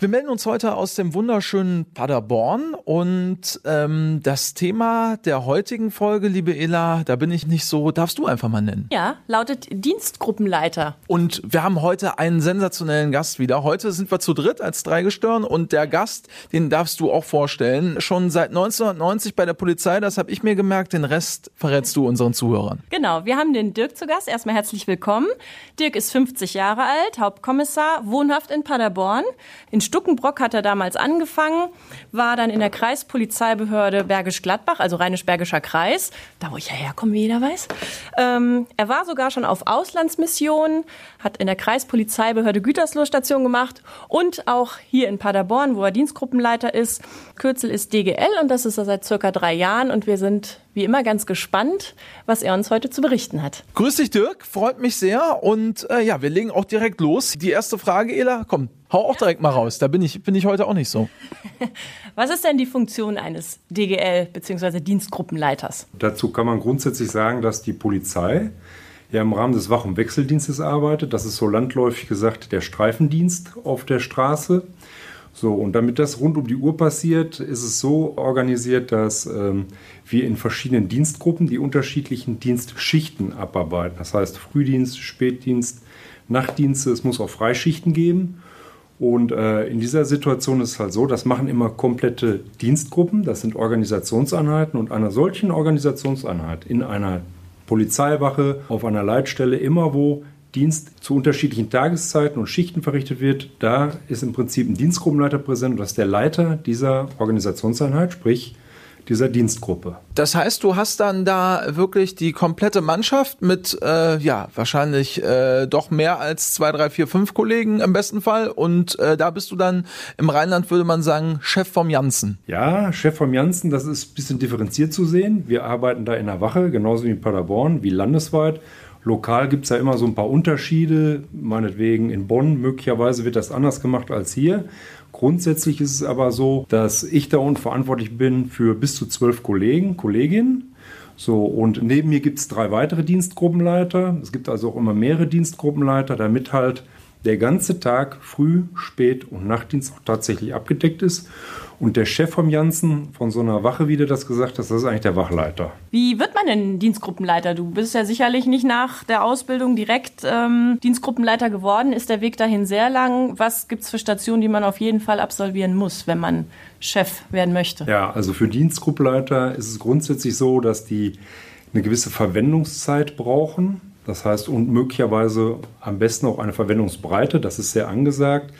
Wir melden uns heute aus dem wunderschönen Paderborn und ähm, das Thema der heutigen Folge, liebe Ella, da bin ich nicht so, darfst du einfach mal nennen. Ja, lautet Dienstgruppenleiter. Und wir haben heute einen sensationellen Gast wieder. Heute sind wir zu dritt als Dreigestirn und der Gast, den darfst du auch vorstellen. Schon seit 1990 bei der Polizei, das habe ich mir gemerkt, den Rest verrätst du unseren Zuhörern. Genau, wir haben den Dirk zu Gast. Erstmal herzlich willkommen. Dirk ist 50 Jahre alt, Hauptkommissar, wohnhaft in Paderborn. In Stuckenbrock hat er damals angefangen, war dann in der Kreispolizeibehörde Bergisch Gladbach, also Rheinisch-Bergischer Kreis, da wo ich ja herkomme, wie jeder weiß. Ähm, er war sogar schon auf Auslandsmissionen, hat in der Kreispolizeibehörde Gütersloh Station gemacht und auch hier in Paderborn, wo er Dienstgruppenleiter ist. Kürzel ist DGL und das ist er seit circa drei Jahren und wir sind wie immer ganz gespannt, was er uns heute zu berichten hat. Grüß dich, Dirk, freut mich sehr und äh, ja, wir legen auch direkt los. Die erste Frage, Ela, komm, hau auch direkt mal raus. Da bin ich, bin ich heute auch nicht so. Was ist denn die Funktion eines DGL bzw. Dienstgruppenleiters? Dazu kann man grundsätzlich sagen, dass die Polizei ja im Rahmen des Wach- und Wechseldienstes arbeitet. Das ist so landläufig gesagt der Streifendienst auf der Straße. So, und damit das rund um die Uhr passiert, ist es so organisiert, dass ähm, wir in verschiedenen Dienstgruppen die unterschiedlichen Dienstschichten abarbeiten. Das heißt Frühdienst, Spätdienst, Nachtdienste, es muss auch Freischichten geben. Und äh, in dieser Situation ist es halt so, das machen immer komplette Dienstgruppen, das sind Organisationseinheiten und einer solchen Organisationseinheit in einer Polizeiwache, auf einer Leitstelle, immer wo Dienst zu unterschiedlichen Tageszeiten und Schichten verrichtet wird, da ist im Prinzip ein Dienstgruppenleiter präsent und das ist der Leiter dieser Organisationseinheit, sprich dieser Dienstgruppe. Das heißt, du hast dann da wirklich die komplette Mannschaft mit, äh, ja, wahrscheinlich äh, doch mehr als zwei, drei, vier, fünf Kollegen im besten Fall. Und äh, da bist du dann im Rheinland, würde man sagen, Chef vom Janssen. Ja, Chef vom Janssen, das ist ein bisschen differenziert zu sehen. Wir arbeiten da in der Wache, genauso wie in Paderborn, wie landesweit. Lokal gibt es ja immer so ein paar Unterschiede. Meinetwegen in Bonn möglicherweise wird das anders gemacht als hier. Grundsätzlich ist es aber so, dass ich da unten verantwortlich bin für bis zu zwölf Kollegen, Kolleginnen. So, und neben mir gibt es drei weitere Dienstgruppenleiter. Es gibt also auch immer mehrere Dienstgruppenleiter, damit halt der ganze Tag Früh-, Spät- und Nachtdienst auch tatsächlich abgedeckt ist. Und der Chef vom Janssen, von so einer Wache, wie du das gesagt hast, das ist eigentlich der Wachleiter. Wie wird man denn Dienstgruppenleiter? Du bist ja sicherlich nicht nach der Ausbildung direkt ähm, Dienstgruppenleiter geworden. Ist der Weg dahin sehr lang? Was gibt es für Stationen, die man auf jeden Fall absolvieren muss, wenn man Chef werden möchte? Ja, also für Dienstgruppenleiter ist es grundsätzlich so, dass die eine gewisse Verwendungszeit brauchen. Das heißt, und möglicherweise am besten auch eine Verwendungsbreite, das ist sehr angesagt.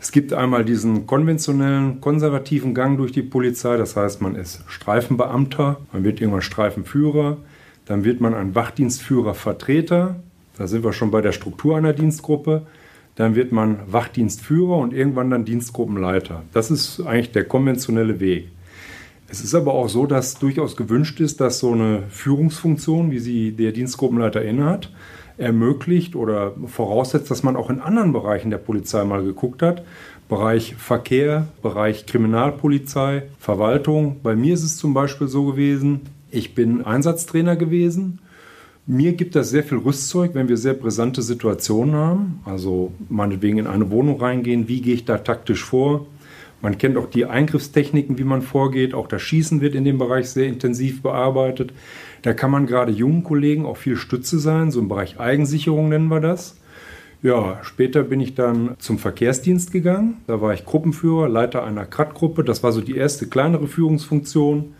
Es gibt einmal diesen konventionellen, konservativen Gang durch die Polizei, das heißt, man ist Streifenbeamter, man wird irgendwann Streifenführer, dann wird man ein Wachdienstführervertreter, da sind wir schon bei der Struktur einer Dienstgruppe, dann wird man Wachdienstführer und irgendwann dann Dienstgruppenleiter. Das ist eigentlich der konventionelle Weg. Es ist aber auch so, dass durchaus gewünscht ist, dass so eine Führungsfunktion, wie sie der Dienstgruppenleiter innehat, ermöglicht oder voraussetzt, dass man auch in anderen Bereichen der Polizei mal geguckt hat. Bereich Verkehr, Bereich Kriminalpolizei, Verwaltung. Bei mir ist es zum Beispiel so gewesen, ich bin Einsatztrainer gewesen. Mir gibt das sehr viel Rüstzeug, wenn wir sehr brisante Situationen haben. Also meinetwegen in eine Wohnung reingehen, wie gehe ich da taktisch vor? Man kennt auch die Eingriffstechniken, wie man vorgeht. Auch das Schießen wird in dem Bereich sehr intensiv bearbeitet. Da kann man gerade jungen Kollegen auch viel Stütze sein, so im Bereich Eigensicherung nennen wir das. Ja, später bin ich dann zum Verkehrsdienst gegangen. Da war ich Gruppenführer, Leiter einer Krat-Gruppe. Das war so die erste kleinere Führungsfunktion.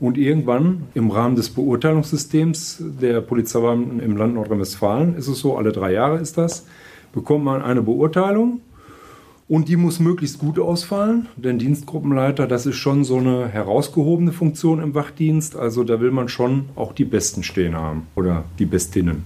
Und irgendwann im Rahmen des Beurteilungssystems der Polizeibeamten im Land Nordrhein-Westfalen ist es so, alle drei Jahre ist das, bekommt man eine Beurteilung und die muss möglichst gut ausfallen, denn Dienstgruppenleiter, das ist schon so eine herausgehobene Funktion im Wachdienst. Also da will man schon auch die Besten stehen haben oder die Bestinnen.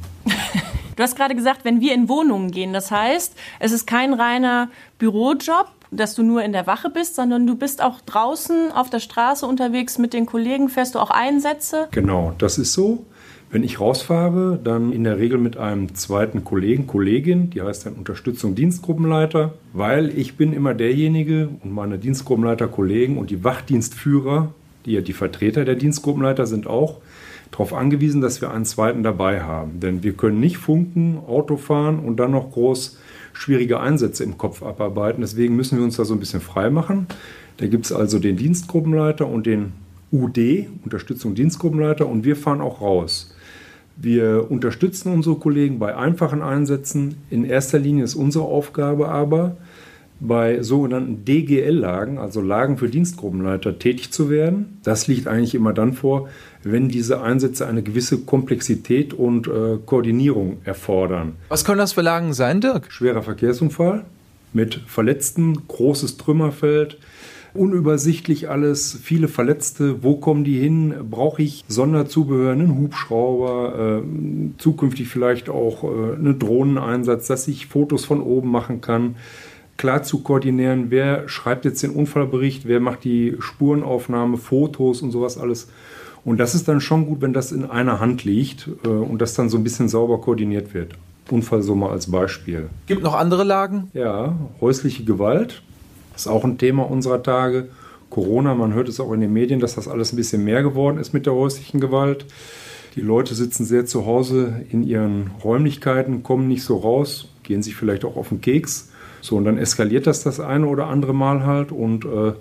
Du hast gerade gesagt, wenn wir in Wohnungen gehen, das heißt, es ist kein reiner Bürojob, dass du nur in der Wache bist, sondern du bist auch draußen auf der Straße unterwegs mit den Kollegen, fährst du auch Einsätze? Genau, das ist so. Wenn ich rausfahre, dann in der Regel mit einem zweiten Kollegen, Kollegin, die heißt dann Unterstützung Dienstgruppenleiter, weil ich bin immer derjenige und meine Dienstgruppenleiter-Kollegen und die Wachdienstführer, die ja die Vertreter der Dienstgruppenleiter sind, auch darauf angewiesen, dass wir einen zweiten dabei haben. Denn wir können nicht funken, Auto fahren und dann noch groß schwierige Einsätze im Kopf abarbeiten. Deswegen müssen wir uns da so ein bisschen frei machen. Da gibt es also den Dienstgruppenleiter und den UD, Unterstützung Dienstgruppenleiter, und wir fahren auch raus. Wir unterstützen unsere Kollegen bei einfachen Einsätzen. In erster Linie ist unsere Aufgabe aber, bei sogenannten DGL-Lagen, also Lagen für Dienstgruppenleiter, tätig zu werden. Das liegt eigentlich immer dann vor, wenn diese Einsätze eine gewisse Komplexität und äh, Koordinierung erfordern. Was können das für Lagen sein, Dirk? Schwerer Verkehrsunfall mit Verletzten, großes Trümmerfeld, unübersichtlich alles, viele Verletzte, wo kommen die hin? Brauche ich Sonderzubehör, einen Hubschrauber, äh, zukünftig vielleicht auch äh, einen Drohneneinsatz, dass ich Fotos von oben machen kann? Klar zu koordinieren, wer schreibt jetzt den Unfallbericht, wer macht die Spurenaufnahme, Fotos und sowas alles. Und das ist dann schon gut, wenn das in einer Hand liegt äh, und das dann so ein bisschen sauber koordiniert wird. Unfallsumme als Beispiel. Gibt noch andere Lagen? Ja, häusliche Gewalt ist auch ein Thema unserer Tage. Corona, man hört es auch in den Medien, dass das alles ein bisschen mehr geworden ist mit der häuslichen Gewalt. Die Leute sitzen sehr zu Hause in ihren Räumlichkeiten, kommen nicht so raus, gehen sich vielleicht auch auf den Keks. So, und dann eskaliert das das eine oder andere Mal halt und äh,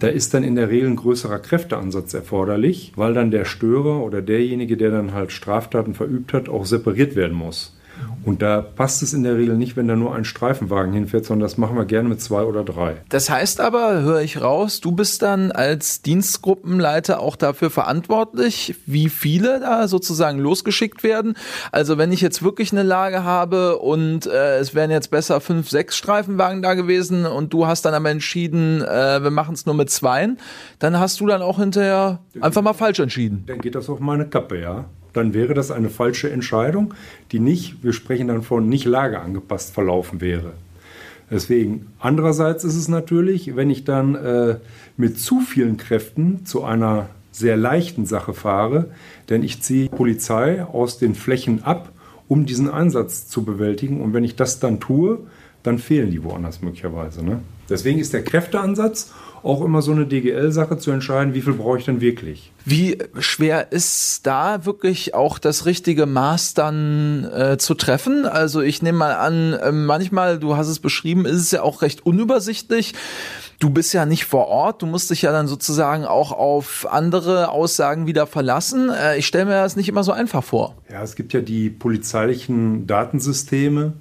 da ist dann in der Regel ein größerer Kräfteansatz erforderlich, weil dann der Störer oder derjenige, der dann halt Straftaten verübt hat, auch separiert werden muss. Und da passt es in der Regel nicht, wenn da nur ein Streifenwagen hinfährt, sondern das machen wir gerne mit zwei oder drei. Das heißt aber, höre ich raus, du bist dann als Dienstgruppenleiter auch dafür verantwortlich, wie viele da sozusagen losgeschickt werden. Also wenn ich jetzt wirklich eine Lage habe und äh, es wären jetzt besser fünf, sechs Streifenwagen da gewesen und du hast dann aber entschieden, äh, wir machen es nur mit zweien, dann hast du dann auch hinterher einfach mal falsch entschieden. Dann geht das auf meine Kappe, ja dann wäre das eine falsche Entscheidung, die nicht, wir sprechen dann von nicht lageangepasst verlaufen wäre. Deswegen, andererseits ist es natürlich, wenn ich dann äh, mit zu vielen Kräften zu einer sehr leichten Sache fahre, denn ich ziehe Polizei aus den Flächen ab, um diesen Einsatz zu bewältigen. Und wenn ich das dann tue, dann fehlen die woanders möglicherweise. Ne? Deswegen ist der Kräfteansatz auch immer so eine DGL-Sache zu entscheiden, wie viel brauche ich denn wirklich. Wie schwer ist da wirklich auch das richtige Maß dann äh, zu treffen? Also ich nehme mal an, äh, manchmal, du hast es beschrieben, ist es ja auch recht unübersichtlich. Du bist ja nicht vor Ort, du musst dich ja dann sozusagen auch auf andere Aussagen wieder verlassen. Äh, ich stelle mir das nicht immer so einfach vor. Ja, es gibt ja die polizeilichen Datensysteme,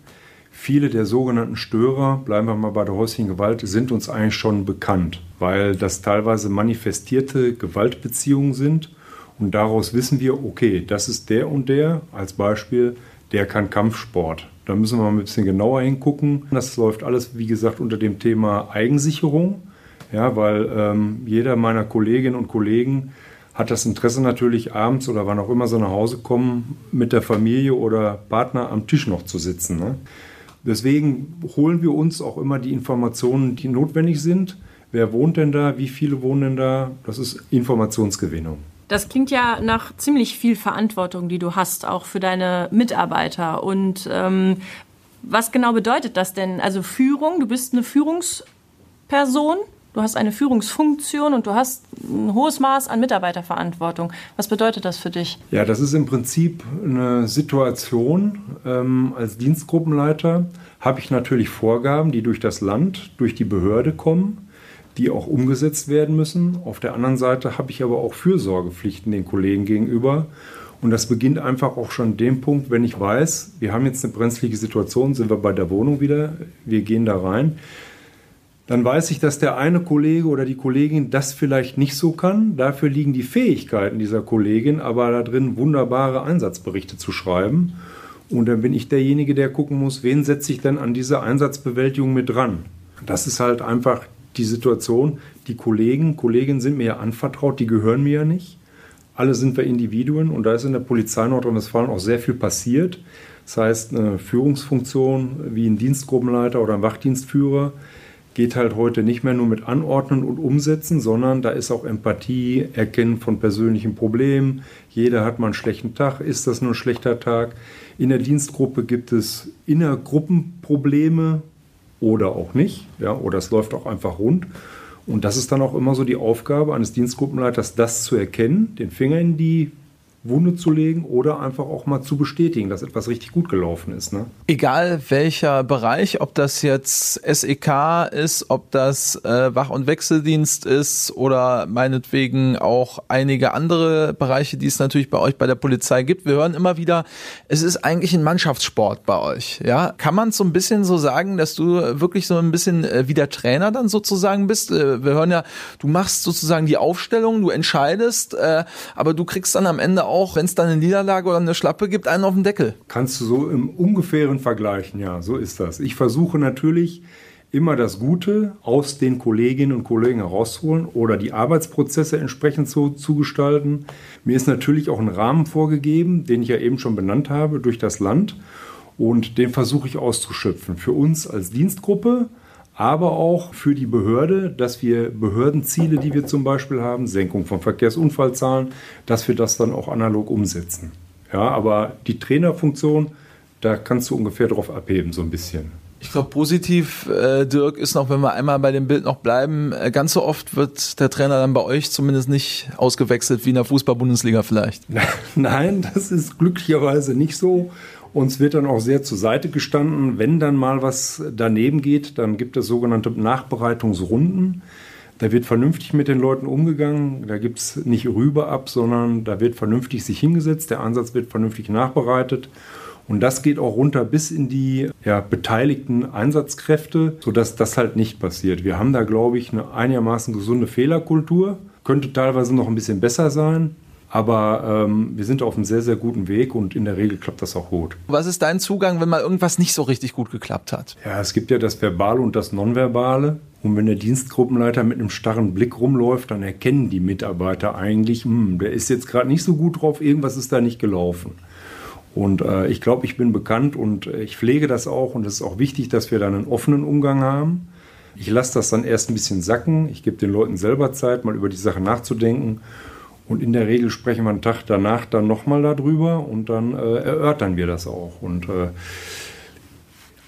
Viele der sogenannten Störer, bleiben wir mal bei der häuslichen Gewalt, sind uns eigentlich schon bekannt, weil das teilweise manifestierte Gewaltbeziehungen sind. Und daraus wissen wir, okay, das ist der und der, als Beispiel, der kann Kampfsport. Da müssen wir mal ein bisschen genauer hingucken. Das läuft alles, wie gesagt, unter dem Thema Eigensicherung. Ja, weil ähm, jeder meiner Kolleginnen und Kollegen hat das Interesse natürlich abends oder wann auch immer sie nach Hause kommen, mit der Familie oder Partner am Tisch noch zu sitzen. Ne? Deswegen holen wir uns auch immer die Informationen, die notwendig sind. Wer wohnt denn da? Wie viele wohnen denn da? Das ist Informationsgewinnung. Das klingt ja nach ziemlich viel Verantwortung, die du hast, auch für deine Mitarbeiter. Und ähm, was genau bedeutet das denn? Also Führung, du bist eine Führungsperson du hast eine Führungsfunktion und du hast ein hohes Maß an Mitarbeiterverantwortung. Was bedeutet das für dich? Ja, das ist im Prinzip eine Situation. Ähm, als Dienstgruppenleiter habe ich natürlich Vorgaben, die durch das Land, durch die Behörde kommen, die auch umgesetzt werden müssen. Auf der anderen Seite habe ich aber auch Fürsorgepflichten den Kollegen gegenüber. Und das beginnt einfach auch schon dem Punkt, wenn ich weiß, wir haben jetzt eine brenzlige Situation, sind wir bei der Wohnung wieder, wir gehen da rein dann weiß ich, dass der eine Kollege oder die Kollegin das vielleicht nicht so kann. Dafür liegen die Fähigkeiten dieser Kollegin, aber da drin wunderbare Einsatzberichte zu schreiben. Und dann bin ich derjenige, der gucken muss, wen setze ich denn an diese Einsatzbewältigung mit dran. Das ist halt einfach die Situation. Die Kollegen, Kolleginnen sind mir ja anvertraut, die gehören mir ja nicht. Alle sind wir Individuen und da ist in der Polizei Nordrhein-Westfalen auch sehr viel passiert. Das heißt, eine Führungsfunktion wie ein Dienstgruppenleiter oder ein Wachdienstführer geht halt heute nicht mehr nur mit Anordnen und Umsetzen, sondern da ist auch Empathie, Erkennen von persönlichen Problemen. Jeder hat mal einen schlechten Tag. Ist das nur ein schlechter Tag? In der Dienstgruppe gibt es Innergruppenprobleme oder auch nicht. Ja, oder es läuft auch einfach rund. Und das ist dann auch immer so die Aufgabe eines Dienstgruppenleiters, das zu erkennen, den Finger in die Wunde zu legen oder einfach auch mal zu bestätigen, dass etwas richtig gut gelaufen ist. Ne? Egal welcher Bereich, ob das jetzt SEK ist, ob das äh, Wach- und Wechseldienst ist oder meinetwegen auch einige andere Bereiche, die es natürlich bei euch bei der Polizei gibt. Wir hören immer wieder, es ist eigentlich ein Mannschaftssport bei euch. Ja, kann man so ein bisschen so sagen, dass du wirklich so ein bisschen äh, wie der Trainer dann sozusagen bist? Äh, wir hören ja, du machst sozusagen die Aufstellung, du entscheidest, äh, aber du kriegst dann am Ende auch, wenn es dann eine Niederlage oder eine Schlappe gibt, einen auf den Deckel. Kannst du so im ungefähren vergleichen, ja, so ist das. Ich versuche natürlich immer das Gute aus den Kolleginnen und Kollegen herauszuholen oder die Arbeitsprozesse entsprechend so zu gestalten. Mir ist natürlich auch ein Rahmen vorgegeben, den ich ja eben schon benannt habe, durch das Land. Und den versuche ich auszuschöpfen. Für uns als Dienstgruppe, aber auch für die Behörde, dass wir Behördenziele, die wir zum Beispiel haben, Senkung von Verkehrsunfallzahlen, dass wir das dann auch analog umsetzen. Ja, aber die Trainerfunktion, da kannst du ungefähr drauf abheben, so ein bisschen. Ich glaube, positiv, äh, Dirk, ist noch, wenn wir einmal bei dem Bild noch bleiben, äh, ganz so oft wird der Trainer dann bei euch zumindest nicht ausgewechselt wie in der Fußball-Bundesliga vielleicht. Nein, das ist glücklicherweise nicht so. Uns wird dann auch sehr zur Seite gestanden. Wenn dann mal was daneben geht, dann gibt es sogenannte Nachbereitungsrunden. Da wird vernünftig mit den Leuten umgegangen. Da gibt es nicht rüber ab, sondern da wird vernünftig sich hingesetzt. Der Ansatz wird vernünftig nachbereitet. Und das geht auch runter bis in die ja, beteiligten Einsatzkräfte, sodass das halt nicht passiert. Wir haben da, glaube ich, eine einigermaßen gesunde Fehlerkultur. Könnte teilweise noch ein bisschen besser sein. Aber ähm, wir sind auf einem sehr, sehr guten Weg und in der Regel klappt das auch gut. Was ist dein Zugang, wenn mal irgendwas nicht so richtig gut geklappt hat? Ja, es gibt ja das Verbale und das Nonverbale. Und wenn der Dienstgruppenleiter mit einem starren Blick rumläuft, dann erkennen die Mitarbeiter eigentlich, hm, der ist jetzt gerade nicht so gut drauf, irgendwas ist da nicht gelaufen. Und äh, ich glaube, ich bin bekannt und ich pflege das auch und es ist auch wichtig, dass wir dann einen offenen Umgang haben. Ich lasse das dann erst ein bisschen sacken. Ich gebe den Leuten selber Zeit, mal über die Sache nachzudenken. Und in der Regel sprechen wir einen Tag danach dann nochmal darüber und dann äh, erörtern wir das auch. Und äh,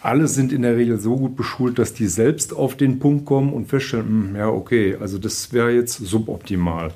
alle sind in der Regel so gut beschult, dass die selbst auf den Punkt kommen und feststellen, hm, ja, okay, also das wäre jetzt suboptimal.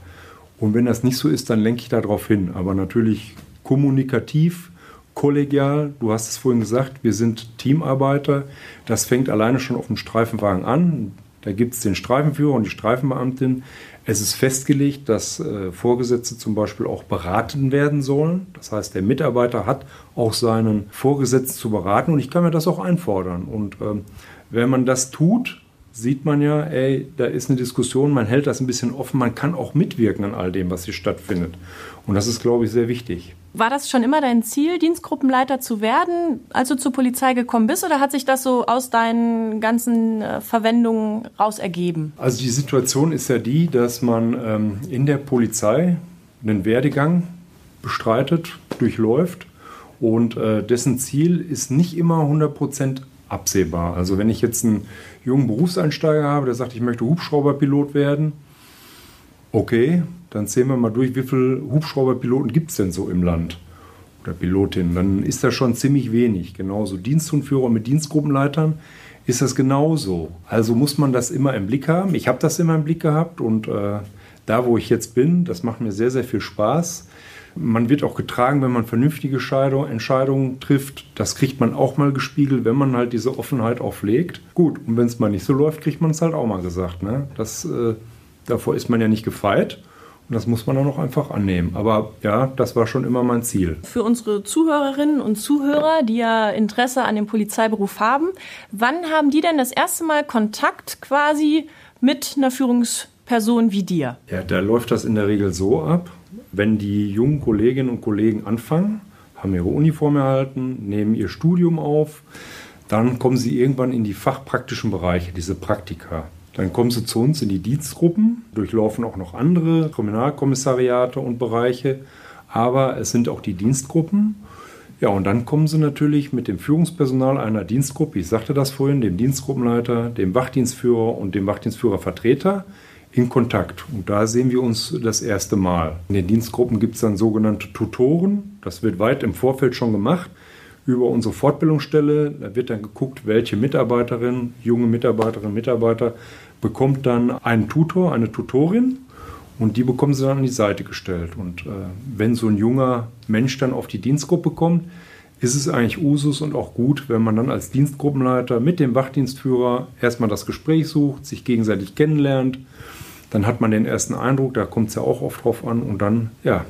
Und wenn das nicht so ist, dann lenke ich darauf hin. Aber natürlich kommunikativ, kollegial. Du hast es vorhin gesagt, wir sind Teamarbeiter. Das fängt alleine schon auf dem Streifenwagen an. Da gibt es den Streifenführer und die Streifenbeamtin. Es ist festgelegt, dass äh, Vorgesetzte zum Beispiel auch beraten werden sollen. Das heißt, der Mitarbeiter hat auch seinen Vorgesetzten zu beraten und ich kann mir das auch einfordern. Und ähm, wenn man das tut, sieht man ja, ey, da ist eine Diskussion, man hält das ein bisschen offen, man kann auch mitwirken an all dem, was hier stattfindet. Und das ist, glaube ich, sehr wichtig. War das schon immer dein Ziel, Dienstgruppenleiter zu werden, als du zur Polizei gekommen bist, oder hat sich das so aus deinen ganzen äh, Verwendungen raus ergeben? Also die Situation ist ja die, dass man ähm, in der Polizei einen Werdegang bestreitet, durchläuft und äh, dessen Ziel ist nicht immer 100% absehbar. Also wenn ich jetzt einen jungen Berufseinsteiger habe, der sagt, ich möchte Hubschrauberpilot werden, okay, dann zählen wir mal durch, wie viele Hubschrauberpiloten gibt es denn so im Land oder Pilotinnen. Dann ist das schon ziemlich wenig. Genauso Diensthundführer mit Dienstgruppenleitern ist das genauso. Also muss man das immer im Blick haben. Ich habe das immer im Blick gehabt und äh, da, wo ich jetzt bin, das macht mir sehr, sehr viel Spaß. Man wird auch getragen, wenn man vernünftige Entscheidungen trifft. Das kriegt man auch mal gespiegelt, wenn man halt diese Offenheit auch pflegt. Gut, und wenn es mal nicht so läuft, kriegt man es halt auch mal gesagt. Ne? Das, äh, davor ist man ja nicht gefeit. Und das muss man dann auch einfach annehmen. Aber ja, das war schon immer mein Ziel. Für unsere Zuhörerinnen und Zuhörer, die ja Interesse an dem Polizeiberuf haben, wann haben die denn das erste Mal Kontakt quasi mit einer Führungsperson wie dir? Ja, da läuft das in der Regel so ab, wenn die jungen Kolleginnen und Kollegen anfangen, haben ihre Uniform erhalten, nehmen ihr Studium auf, dann kommen sie irgendwann in die fachpraktischen Bereiche, diese Praktika. Dann kommen sie zu uns in die Dienstgruppen, durchlaufen auch noch andere Kriminalkommissariate und Bereiche, aber es sind auch die Dienstgruppen. Ja, und dann kommen sie natürlich mit dem Führungspersonal einer Dienstgruppe, ich sagte das vorhin, dem Dienstgruppenleiter, dem Wachdienstführer und dem Wachdienstführervertreter in Kontakt. Und da sehen wir uns das erste Mal. In den Dienstgruppen gibt es dann sogenannte Tutoren. Das wird weit im Vorfeld schon gemacht über unsere Fortbildungsstelle. Da wird dann geguckt, welche Mitarbeiterin, junge Mitarbeiterinnen, Mitarbeiter bekommt dann einen Tutor, eine Tutorin Und die bekommen sie dann an die Seite gestellt. Und äh, wenn so ein junger Mensch dann auf die Dienstgruppe kommt, ist es eigentlich Usus und auch gut, wenn man dann als Dienstgruppenleiter mit dem Wachdienstführer erstmal das Gespräch sucht, sich gegenseitig kennenlernt. Dann hat man den ersten Eindruck, da kommt es ja auch oft drauf an. Und dann, ja,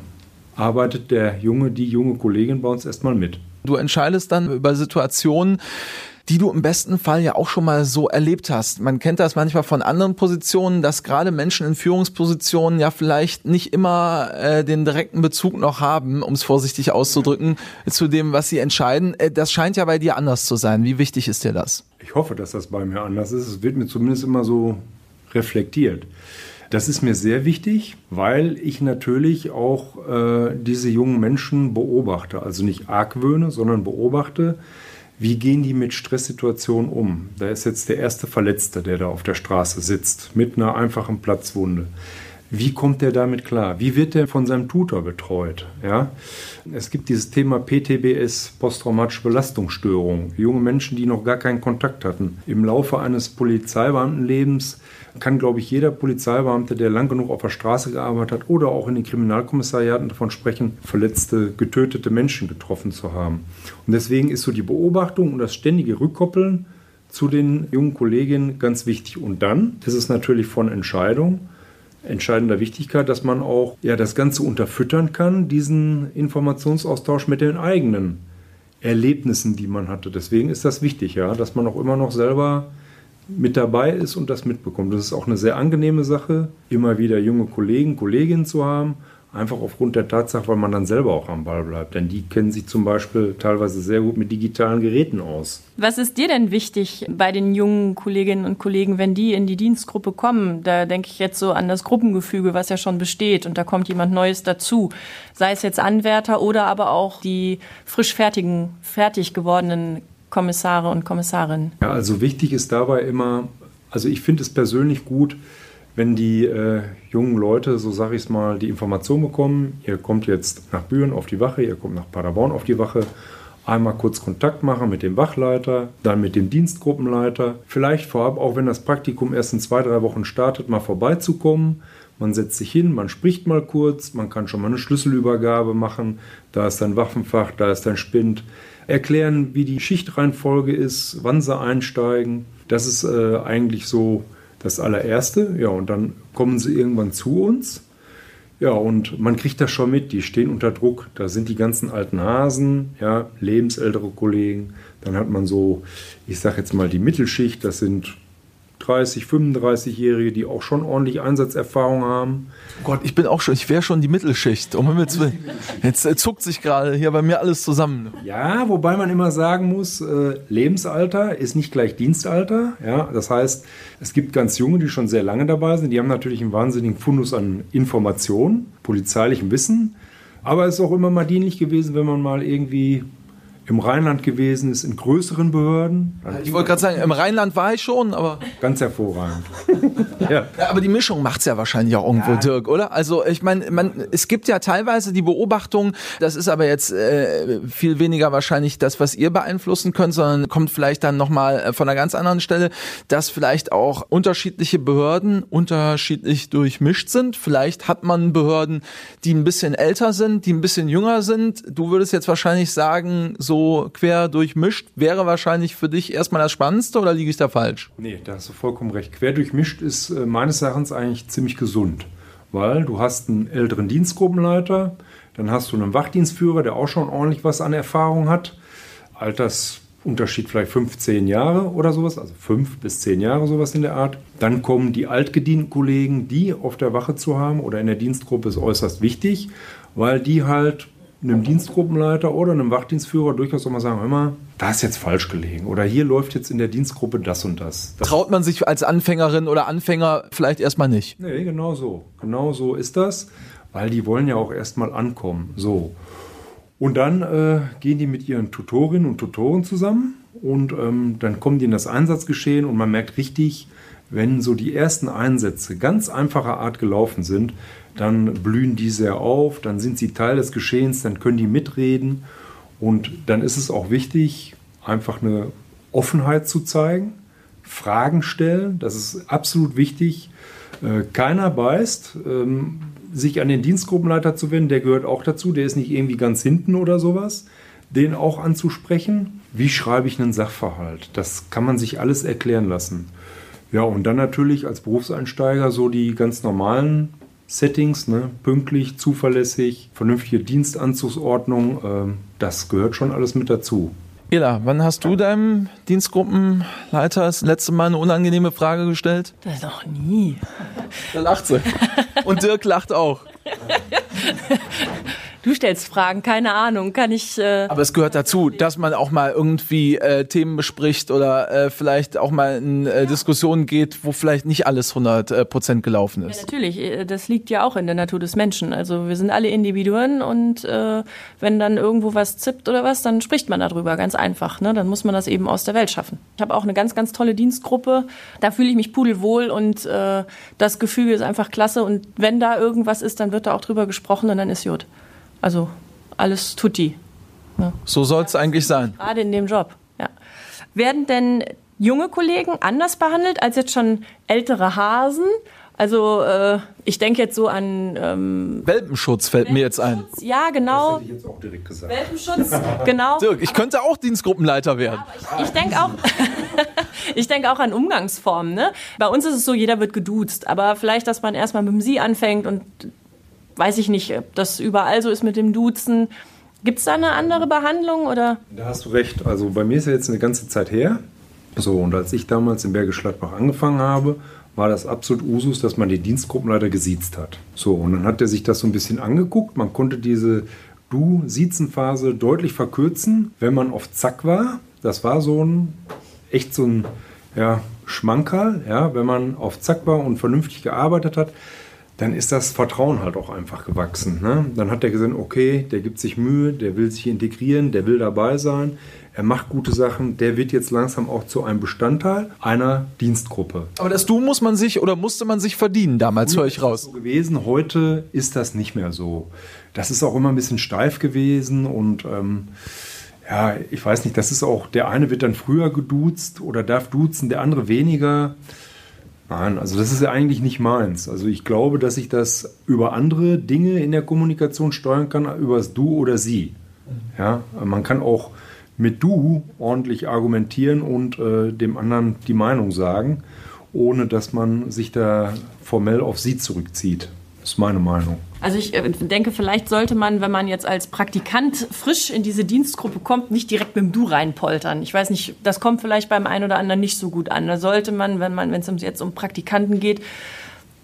arbeitet der junge, die junge Kollegin bei uns erstmal mit. Du entscheidest dann über Situationen, die du im besten Fall ja auch schon mal so erlebt hast. Man kennt das manchmal von anderen Positionen, dass gerade Menschen in Führungspositionen ja vielleicht nicht immer äh, den direkten Bezug noch haben, um es vorsichtig auszudrücken, zu dem, was sie entscheiden. Äh, das scheint ja bei dir anders zu sein. Wie wichtig ist dir das? Ich hoffe, dass das bei mir anders ist. Es wird mir zumindest immer so reflektiert. Das ist mir sehr wichtig, weil ich natürlich auch äh, diese jungen Menschen beobachte. Also nicht argwöhne, sondern beobachte, wie gehen die mit Stresssituationen um? Da ist jetzt der erste Verletzte, der da auf der Straße sitzt, mit einer einfachen Platzwunde. Wie kommt der damit klar? Wie wird der von seinem Tutor betreut? Ja? Es gibt dieses Thema PTBS, posttraumatische Belastungsstörung. Junge Menschen, die noch gar keinen Kontakt hatten. Im Laufe eines Polizeibeamtenlebens kann, glaube ich, jeder Polizeibeamte, der lang genug auf der Straße gearbeitet hat oder auch in den Kriminalkommissariaten davon sprechen, verletzte, getötete Menschen getroffen zu haben. Und deswegen ist so die Beobachtung und das ständige Rückkoppeln zu den jungen Kolleginnen ganz wichtig. Und dann ist es natürlich von Entscheidung, entscheidender Wichtigkeit, dass man auch ja, das Ganze unterfüttern kann, diesen Informationsaustausch mit den eigenen Erlebnissen, die man hatte. Deswegen ist das wichtig, ja, dass man auch immer noch selber mit dabei ist und das mitbekommt. Das ist auch eine sehr angenehme Sache, immer wieder junge Kollegen, Kolleginnen zu haben Einfach aufgrund der Tatsache, weil man dann selber auch am Ball bleibt. Denn die kennen sich zum Beispiel teilweise sehr gut mit digitalen Geräten aus. Was ist dir denn wichtig bei den jungen Kolleginnen und Kollegen, wenn die in die Dienstgruppe kommen? Da denke ich jetzt so an das Gruppengefüge, was ja schon besteht und da kommt jemand Neues dazu. Sei es jetzt Anwärter oder aber auch die frisch fertigen, fertig gewordenen Kommissare und Kommissarinnen. Ja, also wichtig ist dabei immer, also ich finde es persönlich gut, wenn die äh, jungen Leute, so sage ich es mal, die Information bekommen, ihr kommt jetzt nach Büren auf die Wache, ihr kommt nach Paderborn auf die Wache, einmal kurz Kontakt machen mit dem Wachleiter, dann mit dem Dienstgruppenleiter, vielleicht vorab, auch wenn das Praktikum erst in zwei, drei Wochen startet, mal vorbeizukommen. Man setzt sich hin, man spricht mal kurz, man kann schon mal eine Schlüsselübergabe machen, da ist dein Waffenfach, da ist dein Spind. Erklären, wie die Schichtreihenfolge ist, wann sie einsteigen. Das ist äh, eigentlich so das allererste. Ja, und dann kommen sie irgendwann zu uns. Ja, und man kriegt das schon mit, die stehen unter Druck. Da sind die ganzen alten Hasen, ja, lebensältere Kollegen. Dann hat man so, ich sag jetzt mal, die Mittelschicht, das sind 30, 35-Jährige, die auch schon ordentlich Einsatzerfahrung haben. Oh Gott, ich bin auch schon, ich wäre schon die Mittelschicht. Um Himmels Willen. Jetzt äh, zuckt sich gerade hier bei mir alles zusammen. Ja, wobei man immer sagen muss, äh, Lebensalter ist nicht gleich Dienstalter. Ja, das heißt, es gibt ganz Junge, die schon sehr lange dabei sind. Die haben natürlich einen wahnsinnigen Fundus an Informationen, polizeilichem Wissen. Aber es ist auch immer mal dienlich gewesen, wenn man mal irgendwie im Rheinland gewesen ist, in größeren Behörden. Ich wollte gerade sagen, im Rheinland war ich schon, aber. Ganz hervorragend. ja. ja. Aber die Mischung macht es ja wahrscheinlich auch irgendwo, ja. Dirk, oder? Also ich meine, man, es gibt ja teilweise die Beobachtung, das ist aber jetzt äh, viel weniger wahrscheinlich das, was ihr beeinflussen könnt, sondern kommt vielleicht dann nochmal äh, von einer ganz anderen Stelle, dass vielleicht auch unterschiedliche Behörden unterschiedlich durchmischt sind. Vielleicht hat man Behörden, die ein bisschen älter sind, die ein bisschen jünger sind. Du würdest jetzt wahrscheinlich sagen, so so quer durchmischt, wäre wahrscheinlich für dich erstmal das Spannendste oder liege ich da falsch? Nee, da hast du vollkommen recht. Quer durchmischt ist äh, meines Erachtens eigentlich ziemlich gesund, weil du hast einen älteren Dienstgruppenleiter, dann hast du einen Wachdienstführer, der auch schon ordentlich was an Erfahrung hat. Altersunterschied vielleicht 15 Jahre oder sowas, also fünf bis zehn Jahre sowas in der Art. Dann kommen die altgedienten Kollegen, die auf der Wache zu haben oder in der Dienstgruppe ist äußerst wichtig, weil die halt einem Dienstgruppenleiter oder einem Wachdienstführer durchaus auch mal sagen, mal, da ist jetzt falsch gelegen oder hier läuft jetzt in der Dienstgruppe das und das. das Traut man sich als Anfängerin oder Anfänger vielleicht erstmal nicht? Nee, genau so. Genau so ist das, weil die wollen ja auch erstmal ankommen. So. Und dann äh, gehen die mit ihren Tutorinnen und Tutoren zusammen und ähm, dann kommen die in das Einsatzgeschehen und man merkt richtig, wenn so die ersten Einsätze ganz einfacher Art gelaufen sind, dann blühen die sehr auf, dann sind sie Teil des Geschehens, dann können die mitreden und dann ist es auch wichtig, einfach eine Offenheit zu zeigen, Fragen stellen, das ist absolut wichtig. Äh, keiner beißt, ähm, sich an den Dienstgruppenleiter zu wenden, der gehört auch dazu, der ist nicht irgendwie ganz hinten oder sowas, den auch anzusprechen. Wie schreibe ich einen Sachverhalt? Das kann man sich alles erklären lassen. Ja, und dann natürlich als Berufseinsteiger so die ganz normalen Settings, ne? pünktlich, zuverlässig, vernünftige Dienstanzugsordnung, äh, das gehört schon alles mit dazu. Ela, wann hast du deinem Dienstgruppenleiter das letzte Mal eine unangenehme Frage gestellt? Das noch nie. Da lacht sie. Und Dirk lacht auch. Du stellst Fragen, keine Ahnung, kann ich. Äh Aber es gehört dazu, dass man auch mal irgendwie äh, Themen bespricht oder äh, vielleicht auch mal in äh, Diskussionen geht, wo vielleicht nicht alles 100 äh, Prozent gelaufen ist. Ja, natürlich, äh, das liegt ja auch in der Natur des Menschen. Also wir sind alle Individuen und äh, wenn dann irgendwo was zippt oder was, dann spricht man darüber, ganz einfach. Ne? Dann muss man das eben aus der Welt schaffen. Ich habe auch eine ganz, ganz tolle Dienstgruppe. Da fühle ich mich pudelwohl und äh, das Gefühl ist einfach klasse. Und wenn da irgendwas ist, dann wird da auch drüber gesprochen und dann ist gut. Also alles tutti. Ja. So soll es eigentlich sein. Gerade in dem Job. Ja. Werden denn junge Kollegen anders behandelt als jetzt schon ältere Hasen? Also äh, ich denke jetzt so an ähm, Welpenschutz fällt Welpenschutz, mir jetzt ein. Ja, genau. Das hätte ich jetzt auch direkt gesagt. Welpenschutz, genau. Dirk, ich könnte auch Dienstgruppenleiter werden. Ja, ich, ich denke auch, ich denke auch an Umgangsformen. Ne? Bei uns ist es so, jeder wird geduzt, aber vielleicht, dass man erstmal mit dem Sie anfängt und weiß ich nicht, ob das überall so ist mit dem Duzen. Gibt es da eine andere Behandlung oder? Da hast du recht. Also bei mir ist ja jetzt eine ganze Zeit her. So, und als ich damals in Bergisch Gladbach angefangen habe, war das absolut Usus, dass man die Dienstgruppenleiter gesiezt hat. So, und dann hat er sich das so ein bisschen angeguckt. Man konnte diese Du-Siezen-Phase deutlich verkürzen, wenn man auf Zack war. Das war so ein, echt so ein, ja, Schmankerl, ja, wenn man auf Zack war und vernünftig gearbeitet hat dann ist das Vertrauen halt auch einfach gewachsen. Ne? Dann hat er gesehen, okay, der gibt sich Mühe, der will sich integrieren, der will dabei sein, er macht gute Sachen, der wird jetzt langsam auch zu einem Bestandteil einer Dienstgruppe. Aber das Du muss man sich oder musste man sich verdienen damals, höre ich raus. So gewesen, heute ist das nicht mehr so. Das ist auch immer ein bisschen steif gewesen und ähm, ja, ich weiß nicht, das ist auch, der eine wird dann früher geduzt oder darf duzen, der andere weniger. Nein, also das ist ja eigentlich nicht meins. Also ich glaube, dass ich das über andere Dinge in der Kommunikation steuern kann, über das Du oder Sie. Ja, man kann auch mit Du ordentlich argumentieren und äh, dem anderen die Meinung sagen, ohne dass man sich da formell auf Sie zurückzieht. Das ist meine Meinung. Also ich äh, denke, vielleicht sollte man, wenn man jetzt als Praktikant frisch in diese Dienstgruppe kommt, nicht direkt mit dem Du reinpoltern. Ich weiß nicht, das kommt vielleicht beim einen oder anderen nicht so gut an. Da sollte man, wenn man, wenn es jetzt um Praktikanten geht,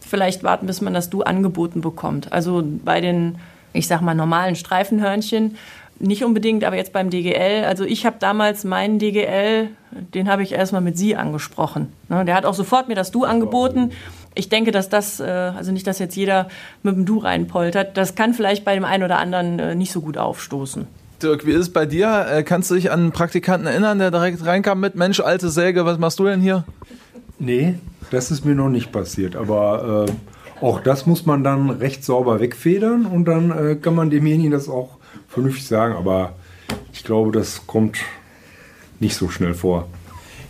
vielleicht warten, bis man das Du angeboten bekommt. Also bei den, ich sag mal, normalen Streifenhörnchen nicht unbedingt, aber jetzt beim DGL. Also ich habe damals meinen DGL, den habe ich erstmal mit Sie angesprochen. Ne, der hat auch sofort mir das Du angeboten ich denke, dass das, äh, also nicht, dass jetzt jeder mit dem Du reinpoltert, das kann vielleicht bei dem einen oder anderen äh, nicht so gut aufstoßen. Dirk, wie ist es bei dir? Äh, kannst du dich an einen Praktikanten erinnern, der direkt reinkam mit Mensch, alte Säge, was machst du denn hier? Nee, das ist mir noch nicht passiert. Aber äh, auch das muss man dann recht sauber wegfedern und dann äh, kann man demjenigen das auch vernünftig sagen. Aber ich glaube, das kommt nicht so schnell vor.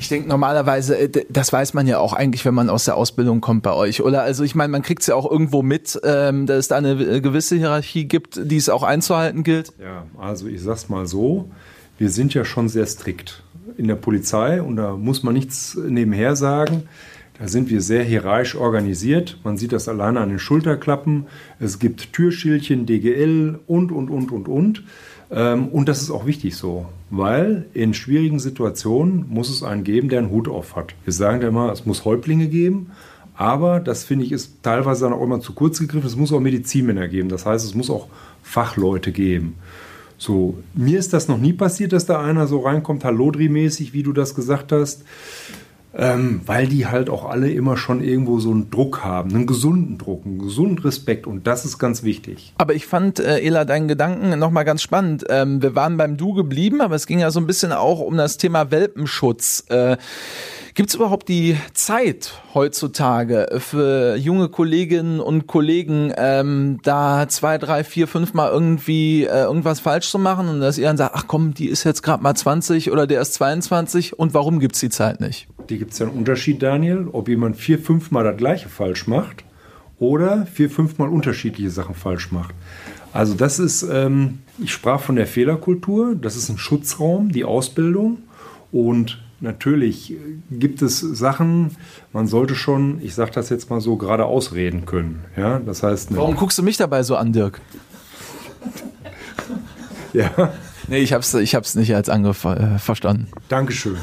Ich denke normalerweise, äh, das weiß man ja auch eigentlich, wenn man aus der Ausbildung kommt bei euch, oder? Also ich meine, man kriegt es ja auch irgendwo mit, ähm, dass es da eine äh, gewisse Hierarchie gibt, die es auch einzuhalten gilt. Ja, also ich sag's mal so, wir sind ja schon sehr strikt in der Polizei und da muss man nichts nebenher sagen. Da sind wir sehr hierarchisch organisiert. Man sieht das alleine an den Schulterklappen. Es gibt Türschildchen, DGL und, und, und, und, und. Ähm, und das ist auch wichtig so, weil in schwierigen Situationen muss es einen geben, der einen Hut auf hat. Wir sagen ja immer, es muss Häuptlinge geben, aber das finde ich ist teilweise dann auch immer zu kurz gegriffen. Es muss auch Medizinmänner geben, das heißt, es muss auch Fachleute geben. So, mir ist das noch nie passiert, dass da einer so reinkommt, Hallodri-mäßig, wie du das gesagt hast. Ähm, weil die halt auch alle immer schon irgendwo so einen Druck haben, einen gesunden Druck, einen gesunden Respekt und das ist ganz wichtig. Aber ich fand, äh, Ela, deinen Gedanken nochmal ganz spannend. Ähm, wir waren beim Du geblieben, aber es ging ja so ein bisschen auch um das Thema Welpenschutz. Äh, Gibt es überhaupt die Zeit heutzutage für junge Kolleginnen und Kollegen, ähm, da zwei, drei, vier, fünf Mal irgendwie äh, irgendwas falsch zu machen und dass ihr dann sagt, ach komm, die ist jetzt gerade mal 20 oder der ist 22 und warum gibt's die Zeit nicht? die gibt es ja einen Unterschied, Daniel, ob jemand vier, fünfmal das gleiche falsch macht oder vier, fünfmal unterschiedliche Sachen falsch macht. Also das ist, ähm, ich sprach von der Fehlerkultur, das ist ein Schutzraum, die Ausbildung und natürlich gibt es Sachen, man sollte schon, ich sage das jetzt mal so, gerade ausreden können. Ja, das heißt. Warum guckst du mich dabei so an, Dirk? ja. Nee, ich habe es ich hab's nicht als Angriff äh, verstanden. Dankeschön.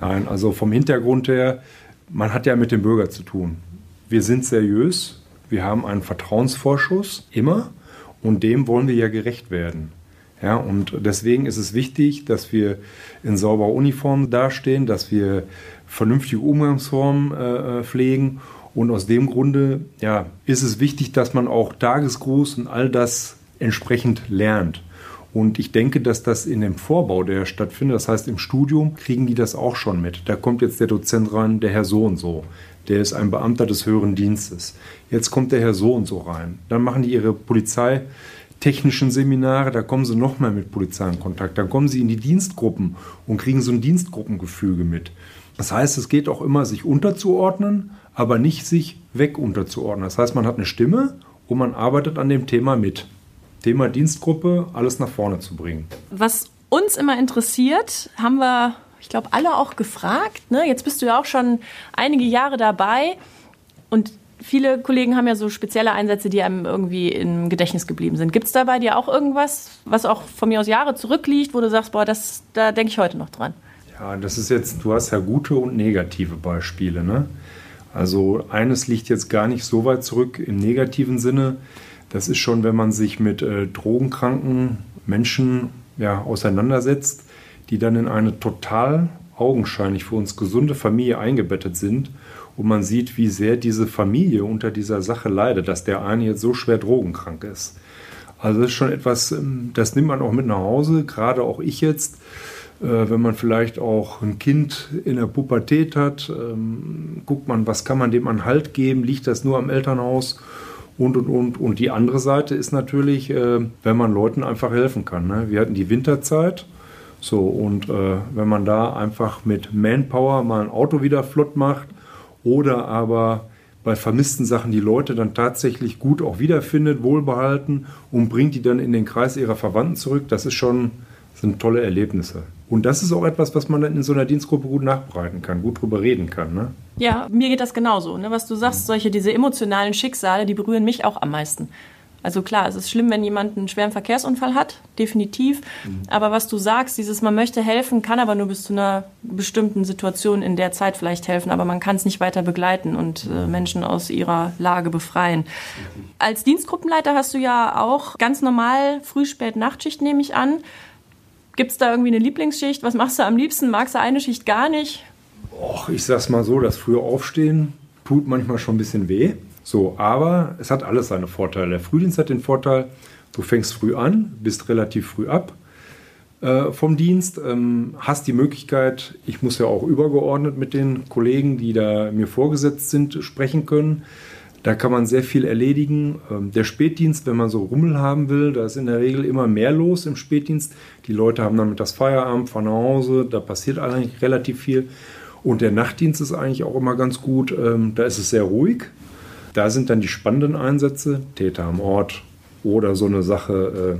Nein, also vom Hintergrund her, man hat ja mit dem Bürger zu tun. Wir sind seriös, wir haben einen Vertrauensvorschuss, immer, und dem wollen wir ja gerecht werden. Ja, und deswegen ist es wichtig, dass wir in sauberer Uniform dastehen, dass wir vernünftige Umgangsformen äh, äh, pflegen. Und aus dem Grunde ja, ist es wichtig, dass man auch Tagesgruß und all das entsprechend lernt. Und ich denke, dass das in dem Vorbau, der stattfindet, das heißt im Studium, kriegen die das auch schon mit. Da kommt jetzt der Dozent rein, der Herr so und so. Der ist ein Beamter des höheren Dienstes. Jetzt kommt der Herr so und so rein. Dann machen die ihre Polizei technischen Seminare, da kommen sie noch mal mit Polizei in Kontakt. Dann kommen sie in die Dienstgruppen und kriegen so ein Dienstgruppengefüge mit. Das heißt, es geht auch immer, sich unterzuordnen, aber nicht sich weg unterzuordnen. Das heißt, man hat eine Stimme und man arbeitet an dem Thema mit. Thema Dienstgruppe, alles nach vorne zu bringen. Was uns immer interessiert, haben wir, ich glaube, alle auch gefragt. Ne? Jetzt bist du ja auch schon einige Jahre dabei und viele Kollegen haben ja so spezielle Einsätze, die einem irgendwie im Gedächtnis geblieben sind. Gibt es da bei dir auch irgendwas, was auch von mir aus Jahre zurückliegt, wo du sagst, boah, das, da denke ich heute noch dran? Ja, das ist jetzt, du hast ja gute und negative Beispiele. Ne? Also eines liegt jetzt gar nicht so weit zurück im negativen Sinne. Das ist schon, wenn man sich mit äh, drogenkranken Menschen ja, auseinandersetzt, die dann in eine total augenscheinlich für uns gesunde Familie eingebettet sind und man sieht, wie sehr diese Familie unter dieser Sache leidet, dass der eine jetzt so schwer drogenkrank ist. Also das ist schon etwas, ähm, das nimmt man auch mit nach Hause, gerade auch ich jetzt, äh, wenn man vielleicht auch ein Kind in der Pubertät hat, ähm, guckt man, was kann man dem an Halt geben, liegt das nur am Elternhaus und, und, und. Und die andere Seite ist natürlich, äh, wenn man Leuten einfach helfen kann. Ne? Wir hatten die Winterzeit, so, und äh, wenn man da einfach mit Manpower mal ein Auto wieder flott macht, oder aber bei vermissten Sachen die Leute dann tatsächlich gut auch wiederfindet, wohlbehalten und bringt die dann in den Kreis ihrer Verwandten zurück. Das ist schon sind tolle Erlebnisse. Und das ist auch etwas, was man dann in so einer Dienstgruppe gut nachbereiten kann, gut drüber reden kann. Ne? Ja, mir geht das genauso. Ne? Was du sagst, solche diese emotionalen Schicksale, die berühren mich auch am meisten. Also klar, es ist schlimm, wenn jemand einen schweren Verkehrsunfall hat, definitiv. Mhm. Aber was du sagst, dieses man möchte helfen, kann aber nur bis zu einer bestimmten Situation in der Zeit vielleicht helfen, aber man kann es nicht weiter begleiten und äh, Menschen aus ihrer Lage befreien. Mhm. Als Dienstgruppenleiter hast du ja auch ganz normal Früh-, Spät-, Nachtschicht, nehme ich an. Gibt es da irgendwie eine Lieblingsschicht? Was machst du am liebsten? Magst du eine Schicht gar nicht? Och, ich sag's mal so, das frühe Aufstehen tut manchmal schon ein bisschen weh. So, aber es hat alles seine Vorteile. Der Frühdienst hat den Vorteil, du fängst früh an, bist relativ früh ab äh, vom Dienst, ähm, hast die Möglichkeit, ich muss ja auch übergeordnet mit den Kollegen, die da mir vorgesetzt sind, sprechen können. Da kann man sehr viel erledigen. Ähm, der Spätdienst, wenn man so Rummel haben will, da ist in der Regel immer mehr los im Spätdienst. Die Leute haben damit das Feierabend, fahren nach Hause, da passiert eigentlich relativ viel. Und der Nachtdienst ist eigentlich auch immer ganz gut. Ähm, da ist es sehr ruhig. Da sind dann die spannenden Einsätze, Täter am Ort oder so eine Sache,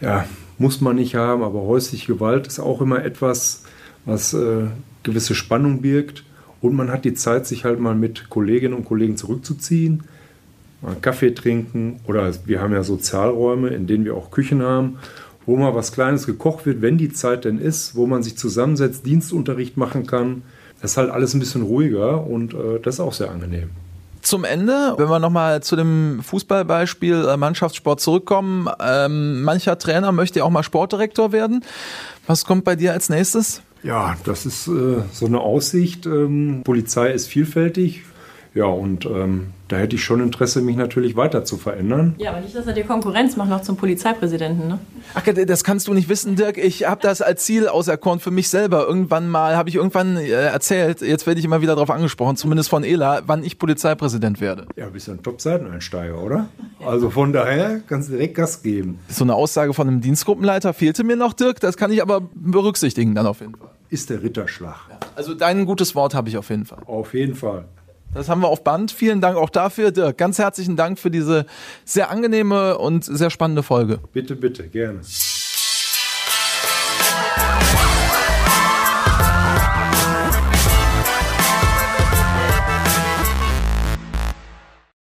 äh, ja, muss man nicht haben, aber häusliche Gewalt ist auch immer etwas, was äh, gewisse Spannung birgt. Und man hat die Zeit, sich halt mal mit Kolleginnen und Kollegen zurückzuziehen, mal einen Kaffee trinken oder wir haben ja Sozialräume, in denen wir auch Küchen haben, wo mal was Kleines gekocht wird, wenn die Zeit denn ist, wo man sich zusammensetzt, Dienstunterricht machen kann. Das ist halt alles ein bisschen ruhiger und äh, das ist auch sehr angenehm zum Ende, wenn wir nochmal zu dem Fußballbeispiel äh, Mannschaftssport zurückkommen, ähm, mancher Trainer möchte ja auch mal Sportdirektor werden. Was kommt bei dir als nächstes? Ja, das ist äh, so eine Aussicht. Ähm, Polizei ist vielfältig. Ja, und ähm, da hätte ich schon Interesse, mich natürlich weiter zu verändern. Ja, aber nicht, dass er dir Konkurrenz macht noch zum Polizeipräsidenten, ne? Ach, das kannst du nicht wissen, Dirk. Ich habe das als Ziel auserkoren für mich selber. Irgendwann mal, habe ich irgendwann äh, erzählt, jetzt werde ich immer wieder darauf angesprochen, zumindest von Ela, wann ich Polizeipräsident werde. Ja, bist du ein Top-Seiteneinsteiger, oder? Also von daher kannst du direkt Gas geben. So eine Aussage von einem Dienstgruppenleiter fehlte mir noch, Dirk. Das kann ich aber berücksichtigen dann auf jeden Fall. Ist der Ritterschlag. Ja. Also dein gutes Wort habe ich auf jeden Fall. Auf jeden Fall. Das haben wir auf Band. Vielen Dank auch dafür, Dirk. Ganz herzlichen Dank für diese sehr angenehme und sehr spannende Folge. Bitte, bitte, gerne.